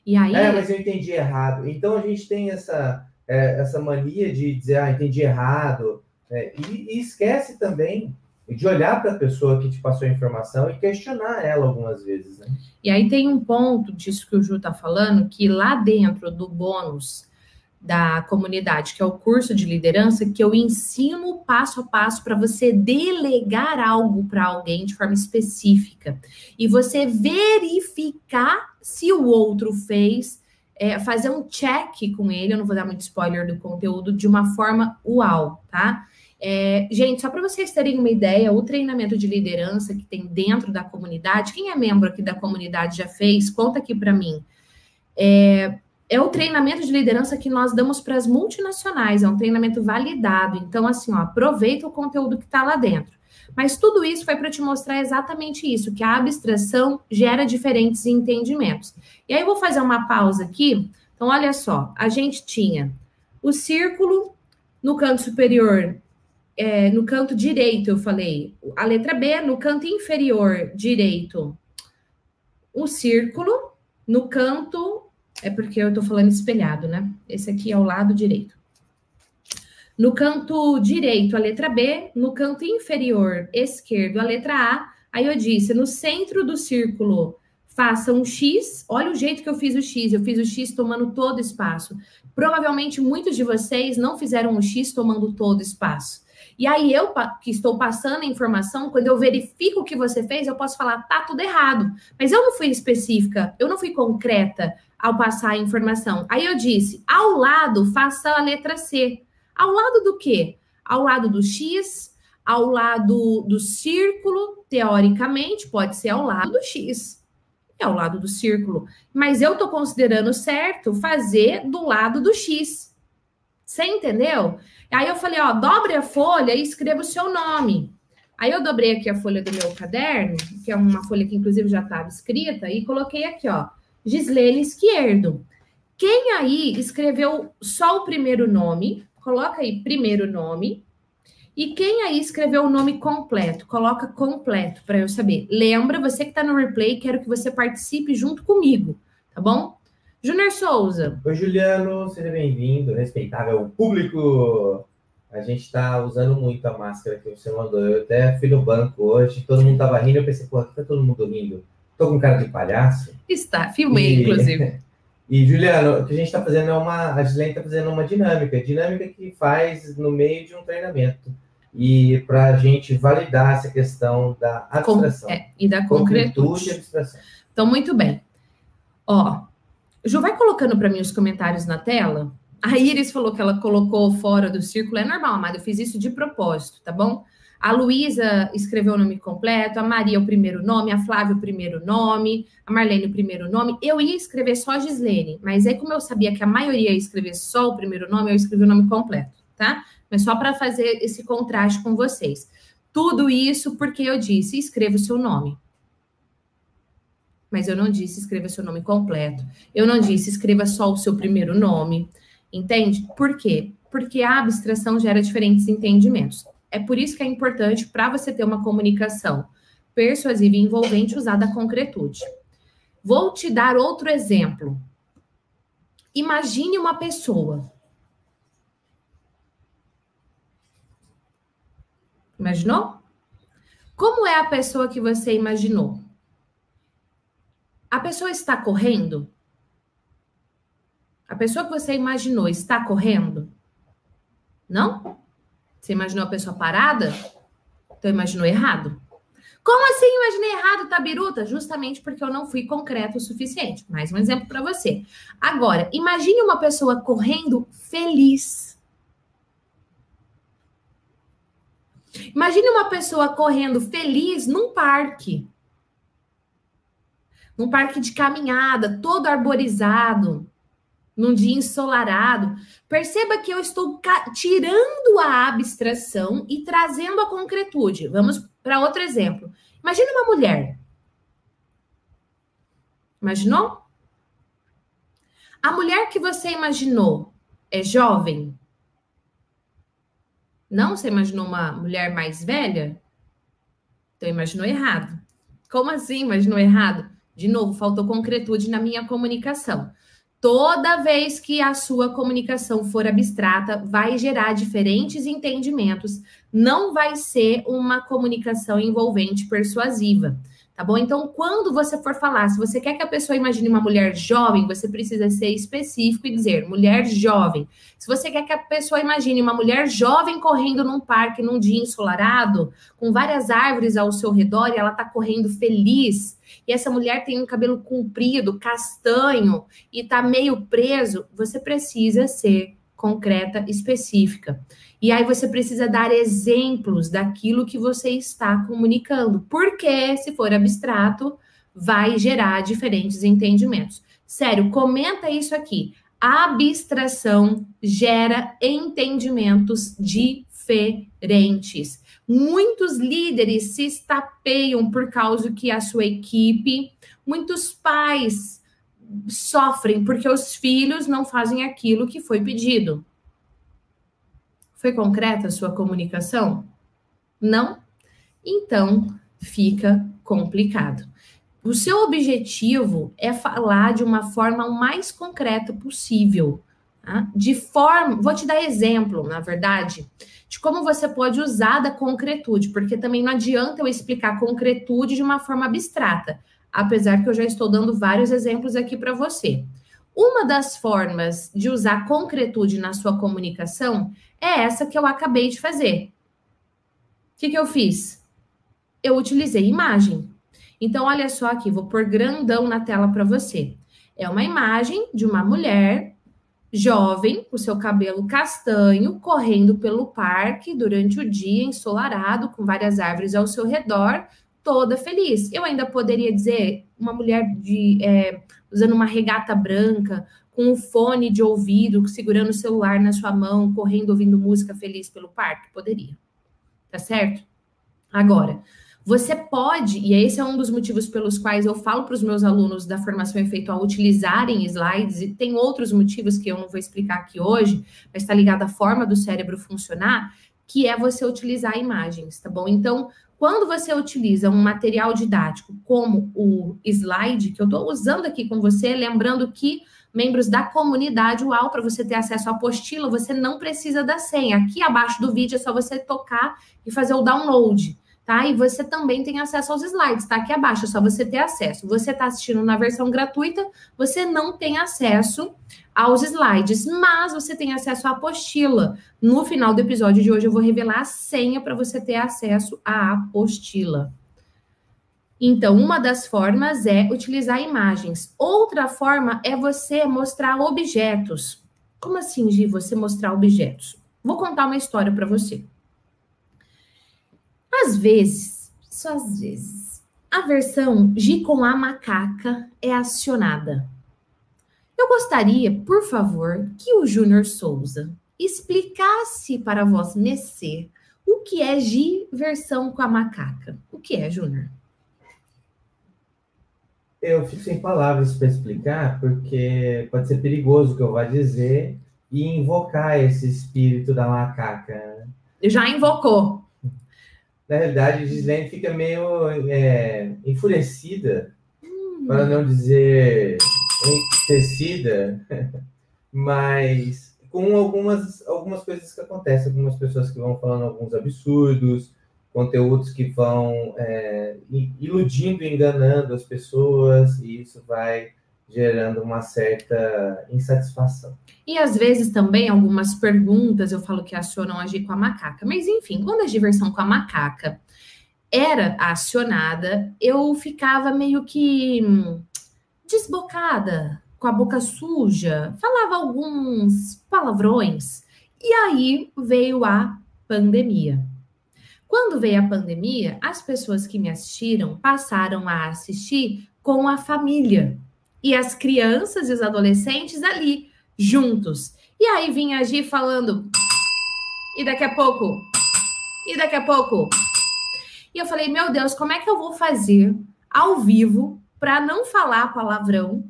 E aí... É, mas eu entendi errado. Então a gente tem essa, é, essa mania de dizer, ah, entendi errado. É, e, e, esquece também de olhar para a pessoa que te passou a informação e questionar ela algumas vezes. Né? E aí tem um ponto disso que o Ju está falando, que lá dentro do bônus da comunidade, que é o curso de liderança, que eu ensino passo a passo para você delegar algo para alguém de forma específica e você verificar se o outro fez, é, fazer um check com ele. Eu não vou dar muito spoiler do conteúdo de uma forma uau, tá? É, gente, só para vocês terem uma ideia, o treinamento de liderança que tem dentro da comunidade, quem é membro aqui da comunidade já fez? Conta aqui para mim. É, é o treinamento de liderança que nós damos para as multinacionais, é um treinamento validado. Então, assim, ó, aproveita o conteúdo que está lá dentro. Mas tudo isso foi para te mostrar exatamente isso, que a abstração gera diferentes entendimentos. E aí eu vou fazer uma pausa aqui. Então, olha só, a gente tinha o círculo no canto superior, é, no canto direito, eu falei. A letra B, no canto inferior direito, o círculo, no canto é porque eu estou falando espelhado, né? Esse aqui é o lado direito. No canto direito, a letra B. No canto inferior esquerdo, a letra A. Aí eu disse, no centro do círculo, faça um X. Olha o jeito que eu fiz o X. Eu fiz o X tomando todo espaço. Provavelmente muitos de vocês não fizeram o X tomando todo espaço. E aí eu que estou passando a informação, quando eu verifico o que você fez, eu posso falar, tá tudo errado. Mas eu não fui específica, eu não fui concreta ao passar a informação. Aí eu disse: ao lado, faça a letra C. Ao lado do quê? Ao lado do X, ao lado do círculo, teoricamente, pode ser ao lado do X. É ao lado do círculo. Mas eu estou considerando certo fazer do lado do X. Você entendeu? Aí eu falei, ó, dobre a folha e escreva o seu nome. Aí eu dobrei aqui a folha do meu caderno, que é uma folha que inclusive já estava escrita, e coloquei aqui, ó, Gislene Esquerdo. Quem aí escreveu só o primeiro nome, coloca aí primeiro nome. E quem aí escreveu o nome completo, coloca completo para eu saber. Lembra, você que está no replay, quero que você participe junto comigo, tá bom? Júnior Souza. Oi, Juliano, seja bem-vindo, respeitável público. A gente está usando muito a máscara que você mandou. Eu até fui no banco hoje, todo mundo estava rindo, eu pensei, pô, tá todo mundo rindo? Tô com cara de palhaço. Está, filmei, e, inclusive. [laughs] E, Juliano, o que a gente está fazendo é uma. A Gislene está fazendo uma dinâmica, dinâmica que faz no meio de um treinamento. E para a gente validar essa questão da abstração. Com, é, e da concretude. e abstração. Então, muito bem. Ó, Ju, vai colocando para mim os comentários na tela. A Iris falou que ela colocou fora do círculo. É normal, amada. Eu fiz isso de propósito, tá bom? A Luísa escreveu o nome completo, a Maria o primeiro nome, a Flávia o primeiro nome, a Marlene o primeiro nome. Eu ia escrever só Gislene, mas aí, como eu sabia que a maioria ia escrever só o primeiro nome, eu escrevi o nome completo, tá? Mas só para fazer esse contraste com vocês. Tudo isso porque eu disse: escreva o seu nome. Mas eu não disse escreva seu nome completo. Eu não disse escreva só o seu primeiro nome. Entende? Por quê? Porque a abstração gera diferentes entendimentos. É por isso que é importante para você ter uma comunicação persuasiva e envolvente usada a concretude. Vou te dar outro exemplo. Imagine uma pessoa. Imaginou? Como é a pessoa que você imaginou? A pessoa está correndo? A pessoa que você imaginou está correndo? Não? Você imaginou a pessoa parada? Então imaginou errado. Como assim imaginei errado, Tabiruta? Justamente porque eu não fui concreto o suficiente. Mais um exemplo para você. Agora, imagine uma pessoa correndo feliz. Imagine uma pessoa correndo feliz num parque. Num parque de caminhada, todo arborizado, num dia ensolarado. Perceba que eu estou tirando a abstração e trazendo a concretude. Vamos para outro exemplo. Imagina uma mulher. Imaginou? A mulher que você imaginou é jovem? Não? Você imaginou uma mulher mais velha? Então imaginou errado. Como assim imaginou errado? De novo, faltou concretude na minha comunicação. Toda vez que a sua comunicação for abstrata, vai gerar diferentes entendimentos, não vai ser uma comunicação envolvente persuasiva. Tá bom? Então, quando você for falar, se você quer que a pessoa imagine uma mulher jovem, você precisa ser específico e dizer mulher jovem. Se você quer que a pessoa imagine uma mulher jovem correndo num parque num dia ensolarado, com várias árvores ao seu redor e ela tá correndo feliz, e essa mulher tem um cabelo comprido, castanho e tá meio preso, você precisa ser concreta, específica. E aí você precisa dar exemplos daquilo que você está comunicando, porque se for abstrato, vai gerar diferentes entendimentos. Sério, comenta isso aqui. abstração gera entendimentos diferentes. Muitos líderes se estapeiam por causa que a sua equipe, muitos pais sofrem porque os filhos não fazem aquilo que foi pedido. Foi concreta a sua comunicação? Não? Então fica complicado. O seu objetivo é falar de uma forma o mais concreta possível. Tá? De forma. Vou te dar exemplo, na verdade, de como você pode usar da concretude, porque também não adianta eu explicar concretude de uma forma abstrata, apesar que eu já estou dando vários exemplos aqui para você. Uma das formas de usar concretude na sua comunicação é essa que eu acabei de fazer. O que, que eu fiz? Eu utilizei imagem. Então, olha só aqui, vou pôr grandão na tela para você. É uma imagem de uma mulher jovem, com seu cabelo castanho, correndo pelo parque durante o dia ensolarado, com várias árvores ao seu redor, toda feliz. Eu ainda poderia dizer uma mulher de é, usando uma regata branca, com um fone de ouvido, segurando o celular na sua mão, correndo ouvindo música feliz pelo parque? Poderia. Tá certo? Agora, você pode, e esse é um dos motivos pelos quais eu falo para os meus alunos da formação efeitual utilizarem slides, e tem outros motivos que eu não vou explicar aqui hoje, mas está ligado à forma do cérebro funcionar, que é você utilizar imagens, tá bom? Então, quando você utiliza um material didático como o slide, que eu estou usando aqui com você, lembrando que membros da comunidade UAU, para você ter acesso à apostila, você não precisa da senha. Aqui abaixo do vídeo é só você tocar e fazer o download, tá? E você também tem acesso aos slides, tá? Aqui abaixo é só você ter acesso. Você está assistindo na versão gratuita, você não tem acesso aos slides, mas você tem acesso à apostila. No final do episódio de hoje, eu vou revelar a senha para você ter acesso à apostila. Então, uma das formas é utilizar imagens. Outra forma é você mostrar objetos. Como assim, Gi, você mostrar objetos? Vou contar uma história para você. Às vezes, só às vezes, a versão Gi com a macaca é acionada. Eu gostaria, por favor, que o Júnior Souza explicasse para vós, Messê, o que é Gi versão com a macaca. O que é, Júnior? Eu fico sem palavras para explicar, porque pode ser perigoso o que eu vá dizer e invocar esse espírito da macaca. Já invocou. Na realidade, Gislaine fica meio é, enfurecida, hum. para não dizer entristecida, [laughs] mas com algumas, algumas coisas que acontecem, algumas pessoas que vão falando alguns absurdos, conteúdos que vão é, iludindo, enganando as pessoas, e isso vai gerando uma certa insatisfação. E às vezes também algumas perguntas eu falo que acionam agir com a macaca. Mas enfim, quando a diversão com a macaca era acionada, eu ficava meio que hum, desbocada, com a boca suja, falava alguns palavrões. E aí veio a pandemia. Quando veio a pandemia, as pessoas que me assistiram passaram a assistir com a família. E as crianças e os adolescentes ali, juntos. E aí vinha agir falando. E daqui a pouco. E daqui a pouco. E eu falei, meu Deus, como é que eu vou fazer ao vivo para não falar palavrão?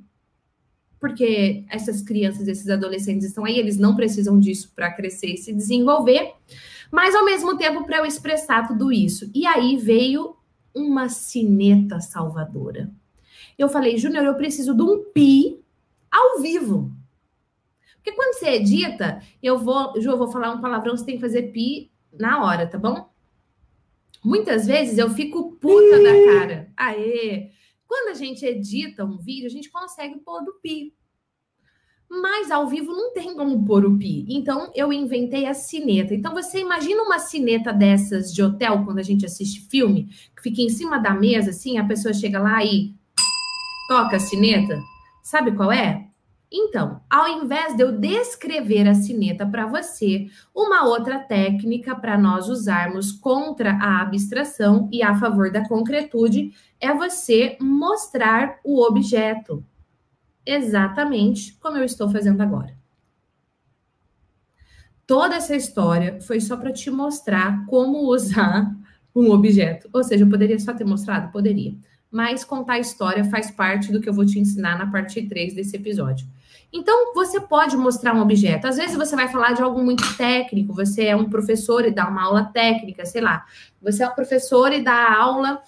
Porque essas crianças, esses adolescentes estão aí, eles não precisam disso para crescer e se desenvolver, mas ao mesmo tempo para eu expressar tudo isso. E aí veio uma sineta salvadora. Eu falei, Júnior, eu preciso de um pi ao vivo. Porque quando você edita, eu vou, Ju, eu vou falar um palavrão, você tem que fazer pi na hora, tá bom? Muitas vezes eu fico puta da cara. Aê! Quando a gente edita um vídeo, a gente consegue pôr do pi. Mas ao vivo não tem como pôr o pi. Então eu inventei a sineta. Então você imagina uma sineta dessas de hotel quando a gente assiste filme, que fica em cima da mesa assim, a pessoa chega lá e toca a sineta. Sabe qual é? Então, ao invés de eu descrever a sineta para você, uma outra técnica para nós usarmos contra a abstração e a favor da concretude é você mostrar o objeto. Exatamente como eu estou fazendo agora. Toda essa história foi só para te mostrar como usar [laughs] um objeto. Ou seja, eu poderia só ter mostrado? Poderia. Mas contar a história faz parte do que eu vou te ensinar na parte 3 desse episódio. Então, você pode mostrar um objeto. Às vezes você vai falar de algo muito técnico, você é um professor e dá uma aula técnica, sei lá. Você é um professor e dá aula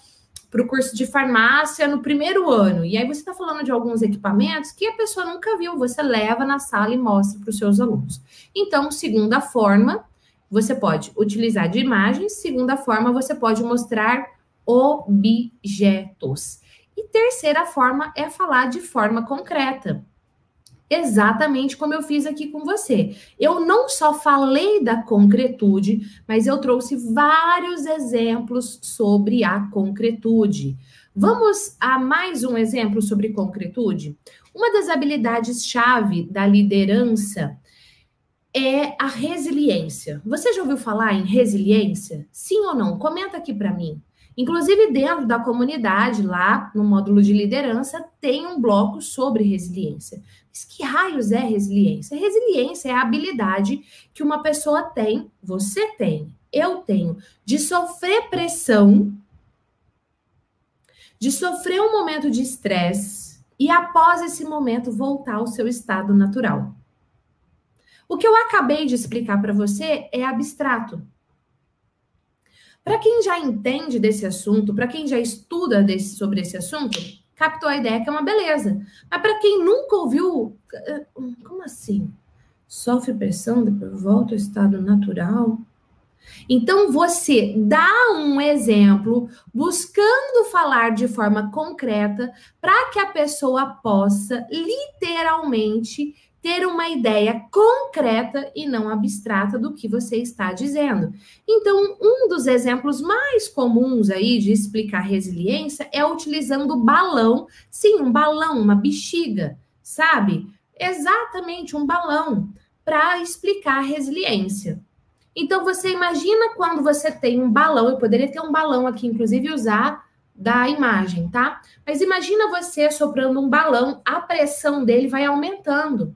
para o curso de farmácia no primeiro ano. E aí você está falando de alguns equipamentos que a pessoa nunca viu. Você leva na sala e mostra para os seus alunos. Então, segunda forma, você pode utilizar de imagens. Segunda forma, você pode mostrar objetos. E terceira forma é falar de forma concreta exatamente como eu fiz aqui com você. Eu não só falei da concretude, mas eu trouxe vários exemplos sobre a concretude. Vamos a mais um exemplo sobre concretude? Uma das habilidades-chave da liderança é a resiliência. Você já ouviu falar em resiliência? Sim ou não? Comenta aqui para mim. Inclusive, dentro da comunidade, lá no módulo de liderança, tem um bloco sobre resiliência. Mas que raios é resiliência? Resiliência é a habilidade que uma pessoa tem, você tem, eu tenho, de sofrer pressão, de sofrer um momento de estresse e, após esse momento, voltar ao seu estado natural. O que eu acabei de explicar para você é abstrato. Para quem já entende desse assunto, para quem já estuda desse, sobre esse assunto, captou a ideia que é uma beleza. Mas para quem nunca ouviu, eh, como assim? Sofre pressão, depois volta ao estado natural? Então, você dá um exemplo buscando falar de forma concreta para que a pessoa possa literalmente ter uma ideia concreta e não abstrata do que você está dizendo. Então, um dos exemplos mais comuns aí de explicar resiliência é utilizando balão, sim, um balão, uma bexiga, sabe? Exatamente um balão para explicar resiliência. Então, você imagina quando você tem um balão, eu poderia ter um balão aqui, inclusive usar da imagem, tá? Mas imagina você soprando um balão, a pressão dele vai aumentando.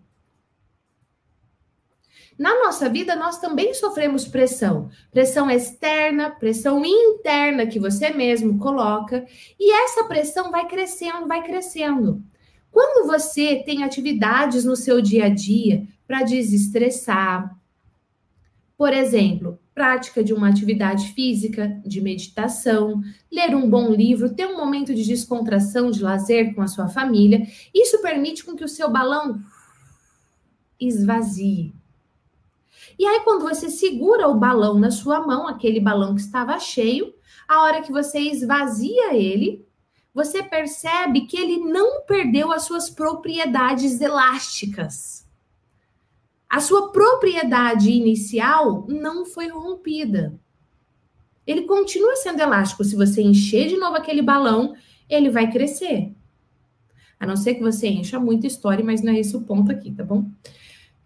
Na nossa vida, nós também sofremos pressão. Pressão externa, pressão interna que você mesmo coloca. E essa pressão vai crescendo, vai crescendo. Quando você tem atividades no seu dia a dia para desestressar, por exemplo, prática de uma atividade física, de meditação, ler um bom livro, ter um momento de descontração, de lazer com a sua família, isso permite com que o seu balão esvazie E aí, quando você segura o balão na sua mão, aquele balão que estava cheio, a hora que você esvazia ele, você percebe que ele não perdeu as suas propriedades elásticas. A sua propriedade inicial não foi rompida. Ele continua sendo elástico. Se você encher de novo aquele balão, ele vai crescer. A não ser que você encha muita história, mas não é esse o ponto aqui, tá bom?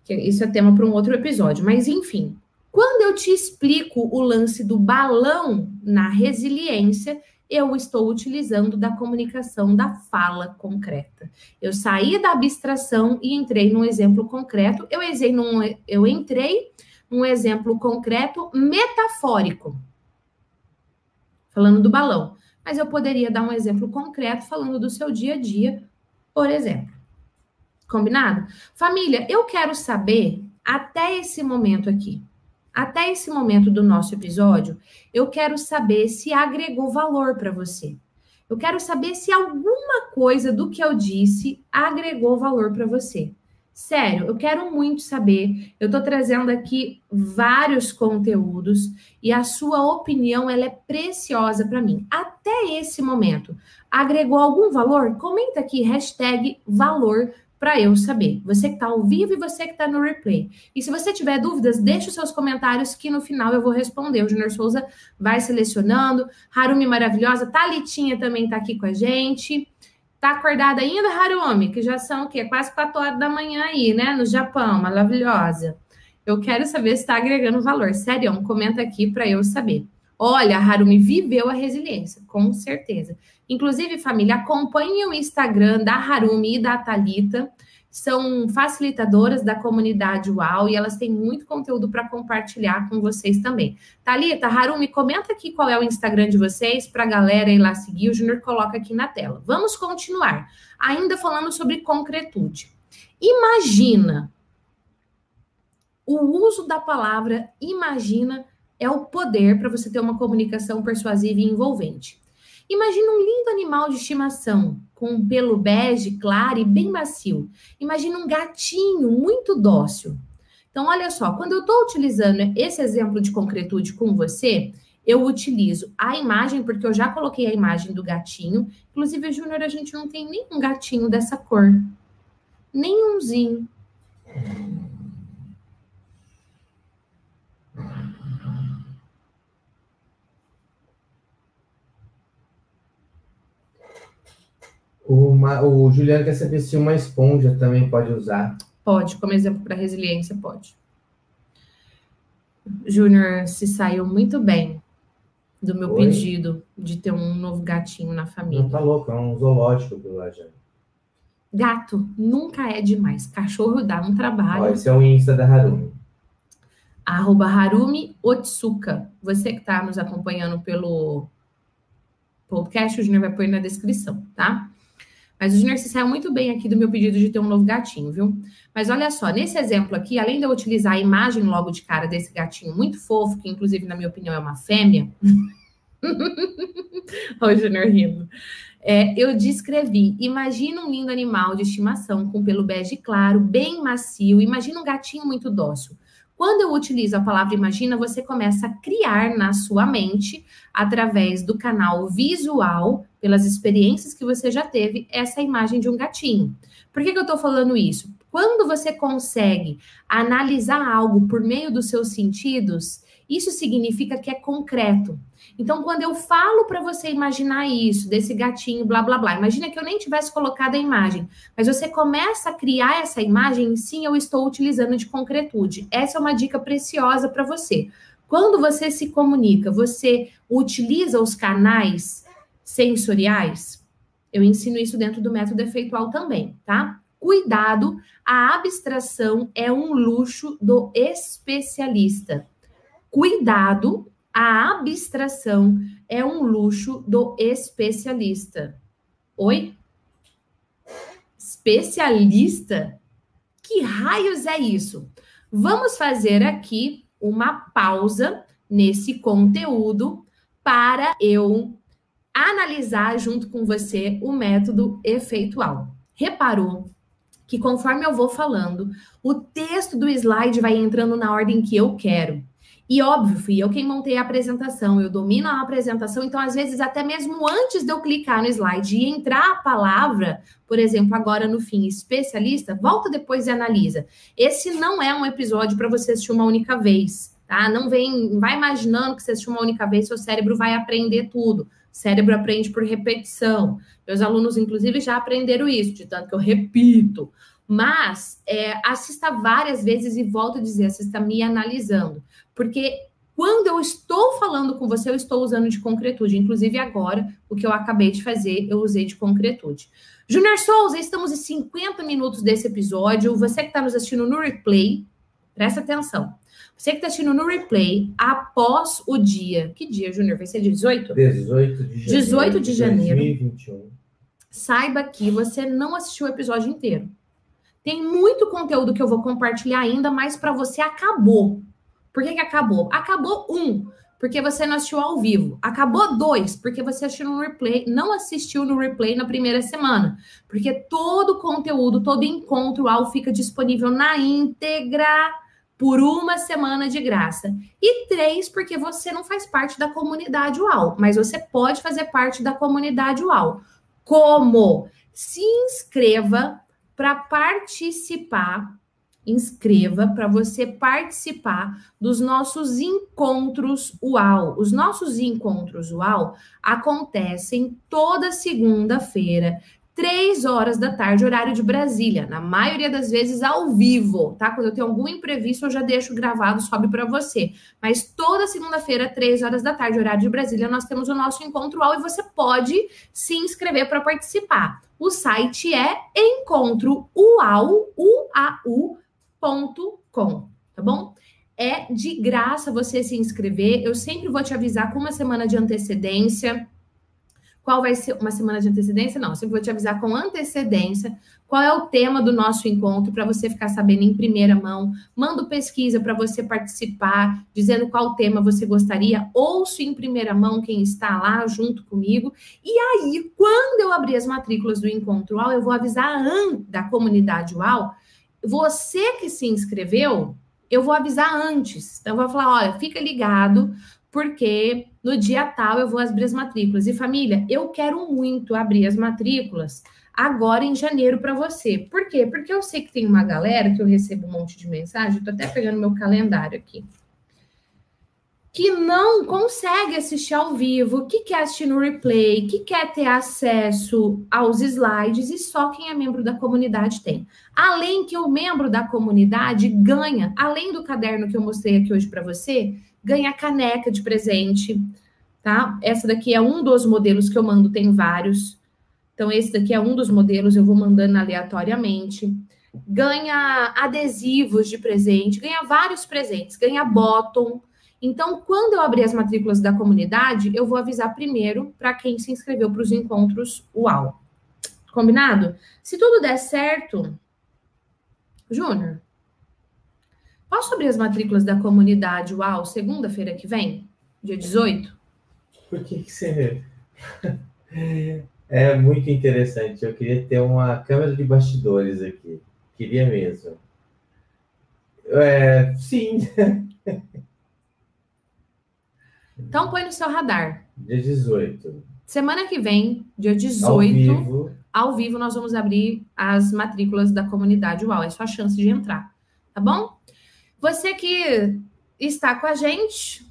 Isso é tema para um outro episódio. Mas, enfim, quando eu te explico o lance do balão na resiliência, eu estou utilizando da comunicação da fala concreta. Eu saí da abstração e entrei num exemplo concreto. Eu, num, eu entrei num exemplo concreto metafórico, falando do balão. Mas eu poderia dar um exemplo concreto falando do seu dia a dia, por exemplo. Combinado? Família, eu quero saber até esse momento aqui até esse momento do nosso episódio, eu quero saber se agregou valor para você. Eu quero saber se alguma coisa do que eu disse agregou valor para você. Sério, eu quero muito saber. Eu estou trazendo aqui vários conteúdos e a sua opinião ela é preciosa para mim. Até esse momento, agregou algum valor? Comenta aqui hashtag valor para eu saber. Você que está ao vivo e você que está no replay. E se você tiver dúvidas, deixe os seus comentários que no final eu vou responder. O Junior Souza vai selecionando. Harumi maravilhosa. Thalitinha também está aqui com a gente. Tá acordada ainda, Harumi? Que já são o quê? Quase 4 horas da manhã aí, né? No Japão, maravilhosa. Eu quero saber se está agregando valor. Sério, comenta aqui para eu saber. Olha, Harumi viveu a resiliência, com certeza. Inclusive, família, acompanhe o Instagram da Harumi e da Talita. São facilitadoras da comunidade UAU e elas têm muito conteúdo para compartilhar com vocês também. Talita, Harumi, comenta aqui qual é o Instagram de vocês para a galera ir lá seguir. O Júnior coloca aqui na tela. Vamos continuar. Ainda falando sobre concretude. Imagina o uso da palavra imagina é o poder para você ter uma comunicação persuasiva e envolvente. Imagina um lindo animal de estimação, com um pelo bege claro e bem macio. Imagina um gatinho muito dócil. Então, olha só, quando eu estou utilizando esse exemplo de concretude com você, eu utilizo a imagem, porque eu já coloquei a imagem do gatinho. Inclusive, Júnior, a gente não tem nenhum gatinho dessa cor. Nenhumzinho. Uma, o Juliano quer saber se uma esponja também pode usar. Pode, como exemplo para resiliência, pode. Júnior se saiu muito bem do meu Oi? pedido de ter um novo gatinho na família. Não tá louco, é um zoológico do Lajano. Gato nunca é demais. Cachorro dá um trabalho. Ó, esse é o Insta da Harumi. Arroba Harumi Otsuka. Você que está nos acompanhando pelo podcast, o Júnior vai pôr na descrição, tá? Mas o Junior se saiu muito bem aqui do meu pedido de ter um novo gatinho, viu? Mas olha só, nesse exemplo aqui, além de eu utilizar a imagem logo de cara desse gatinho muito fofo, que inclusive, na minha opinião, é uma fêmea. [laughs] Olha o Junior rindo. É, eu descrevi. Imagina um lindo animal de estimação com pelo bege claro, bem macio. Imagina um gatinho muito dócil. Quando eu utilizo a palavra imagina, você começa a criar na sua mente, através do canal visual, pelas experiências que você já teve, essa imagem de um gatinho. Por que, que eu estou falando isso? Quando você consegue analisar algo por meio dos seus sentidos, isso significa que é concreto. Então, quando eu falo para você imaginar isso, desse gatinho, blá, blá, blá, imagina que eu nem tivesse colocado a imagem, mas você começa a criar essa imagem, sim, eu estou utilizando de concretude. Essa é uma dica preciosa para você. Quando você se comunica, você utiliza os canais sensoriais? Eu ensino isso dentro do método efeitual também, tá? Cuidado, a abstração é um luxo do especialista. Cuidado, a abstração é um luxo do especialista. Oi? Especialista? Que raios é isso? Vamos fazer aqui uma pausa nesse conteúdo para eu analisar junto com você o método efeitual. Reparou que conforme eu vou falando, o texto do slide vai entrando na ordem que eu quero. E óbvio, fui eu quem montei a apresentação, eu domino a apresentação, então às vezes até mesmo antes de eu clicar no slide e entrar a palavra, por exemplo, agora no fim, especialista, volta depois e analisa. Esse não é um episódio para você assistir uma única vez, tá? Não vem, vai imaginando que você assistiu uma única vez, seu cérebro vai aprender tudo. Cérebro aprende por repetição. Meus alunos, inclusive, já aprenderam isso, de tanto que eu repito. Mas é, assista várias vezes e volto a dizer, assista me analisando. Porque quando eu estou falando com você, eu estou usando de concretude. Inclusive, agora, o que eu acabei de fazer, eu usei de concretude. Júnior Souza, estamos em 50 minutos desse episódio. Você que está nos assistindo no replay, presta atenção. Você que está assistindo no replay, após o dia. Que dia, Júnior? Vai ser 18? 18 de janeiro. 18 de janeiro. 2021. Saiba que você não assistiu o episódio inteiro. Tem muito conteúdo que eu vou compartilhar ainda, mas para você acabou. Por que, que acabou? Acabou um, porque você não assistiu ao vivo. Acabou dois, porque você assistiu no replay, não assistiu no replay na primeira semana. Porque todo o conteúdo, todo encontro ao fica disponível na íntegra por uma semana de graça. E três, porque você não faz parte da comunidade UAU, mas você pode fazer parte da comunidade UAU. Como? Se inscreva para participar inscreva para você participar dos nossos encontros UAU. Os nossos encontros UAU acontecem toda segunda-feira, três horas da tarde, horário de Brasília. Na maioria das vezes ao vivo, tá? Quando eu tenho algum imprevisto, eu já deixo gravado, sobe para você. Mas toda segunda-feira, três horas da tarde, horário de Brasília, nós temos o nosso encontro UAU e você pode se inscrever para participar. O site é encontro UAU, U-A-U, com, tá bom? É de graça você se inscrever. Eu sempre vou te avisar com uma semana de antecedência. Qual vai ser uma semana de antecedência? Não, eu sempre vou te avisar com antecedência qual é o tema do nosso encontro para você ficar sabendo em primeira mão. Mando pesquisa para você participar, dizendo qual tema você gostaria. Ouço em primeira mão quem está lá junto comigo. E aí, quando eu abrir as matrículas do encontro UAU, eu vou avisar da comunidade UAU você que se inscreveu, eu vou avisar antes. Então, eu vou falar: olha, fica ligado, porque no dia tal eu vou abrir as matrículas. E família, eu quero muito abrir as matrículas agora em janeiro para você. Por quê? Porque eu sei que tem uma galera que eu recebo um monte de mensagem, estou até pegando meu calendário aqui que não consegue assistir ao vivo, que quer assistir no replay, que quer ter acesso aos slides e só quem é membro da comunidade tem. Além que o membro da comunidade ganha, além do caderno que eu mostrei aqui hoje para você, ganha caneca de presente, tá? Essa daqui é um dos modelos que eu mando, tem vários. Então esse daqui é um dos modelos, eu vou mandando aleatoriamente. Ganha adesivos de presente, ganha vários presentes, ganha bottom, então, quando eu abrir as matrículas da comunidade, eu vou avisar primeiro para quem se inscreveu para os encontros UAU. Combinado? Se tudo der certo, Júnior, posso abrir as matrículas da comunidade UAU segunda-feira que vem, dia 18? Por que, que você. [laughs] É muito interessante. Eu queria ter uma câmera de bastidores aqui. Queria mesmo. É, sim. [laughs] Então põe no seu radar. Dia 18. Semana que vem, dia 18, ao vivo, ao vivo nós vamos abrir as matrículas da comunidade UAU. É sua chance de entrar, tá bom? Você que está com a gente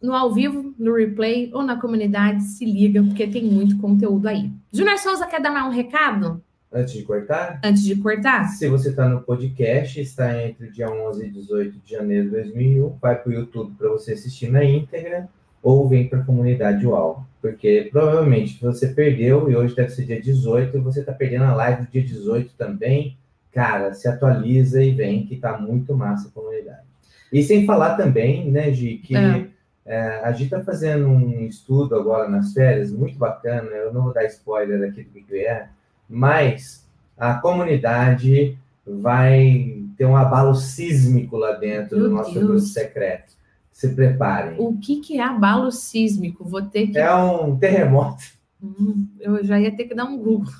no ao vivo, no replay ou na comunidade, se liga, porque tem muito conteúdo aí. Júnior Souza quer dar mais um recado? Antes de cortar? Antes de cortar? Se você está no podcast, está entre o dia 11 e 18 de janeiro de 2001, vai para o YouTube para você assistir na íntegra ou vem para a comunidade UAU. Porque provavelmente você perdeu e hoje deve ser dia 18 e você está perdendo a live do dia 18 também. Cara, se atualiza e vem que está muito massa a comunidade. E sem falar também, né, Gi, que é. É, a gente está fazendo um estudo agora nas férias, muito bacana, eu não vou dar spoiler aqui do que é, mas a comunidade vai ter um abalo sísmico lá dentro Meu do nosso Deus. grupo secreto. Se preparem. O que, que é abalo sísmico? Vou ter que. É um terremoto. Hum, eu já ia ter que dar um Google.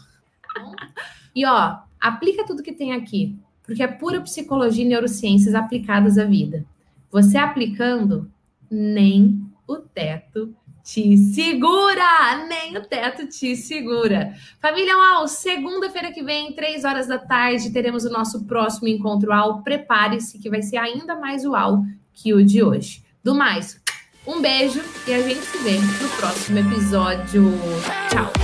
e ó, Aplica tudo que tem aqui, porque é pura psicologia e neurociências aplicadas à vida. Você aplicando, nem o teto te segura! Nem o teto te segura. Família UAU, segunda-feira que vem, três horas da tarde, teremos o nosso próximo encontro UAU. Prepare-se que vai ser ainda mais UAU que o de hoje. Do mais, um beijo e a gente se vê no próximo episódio. Tchau!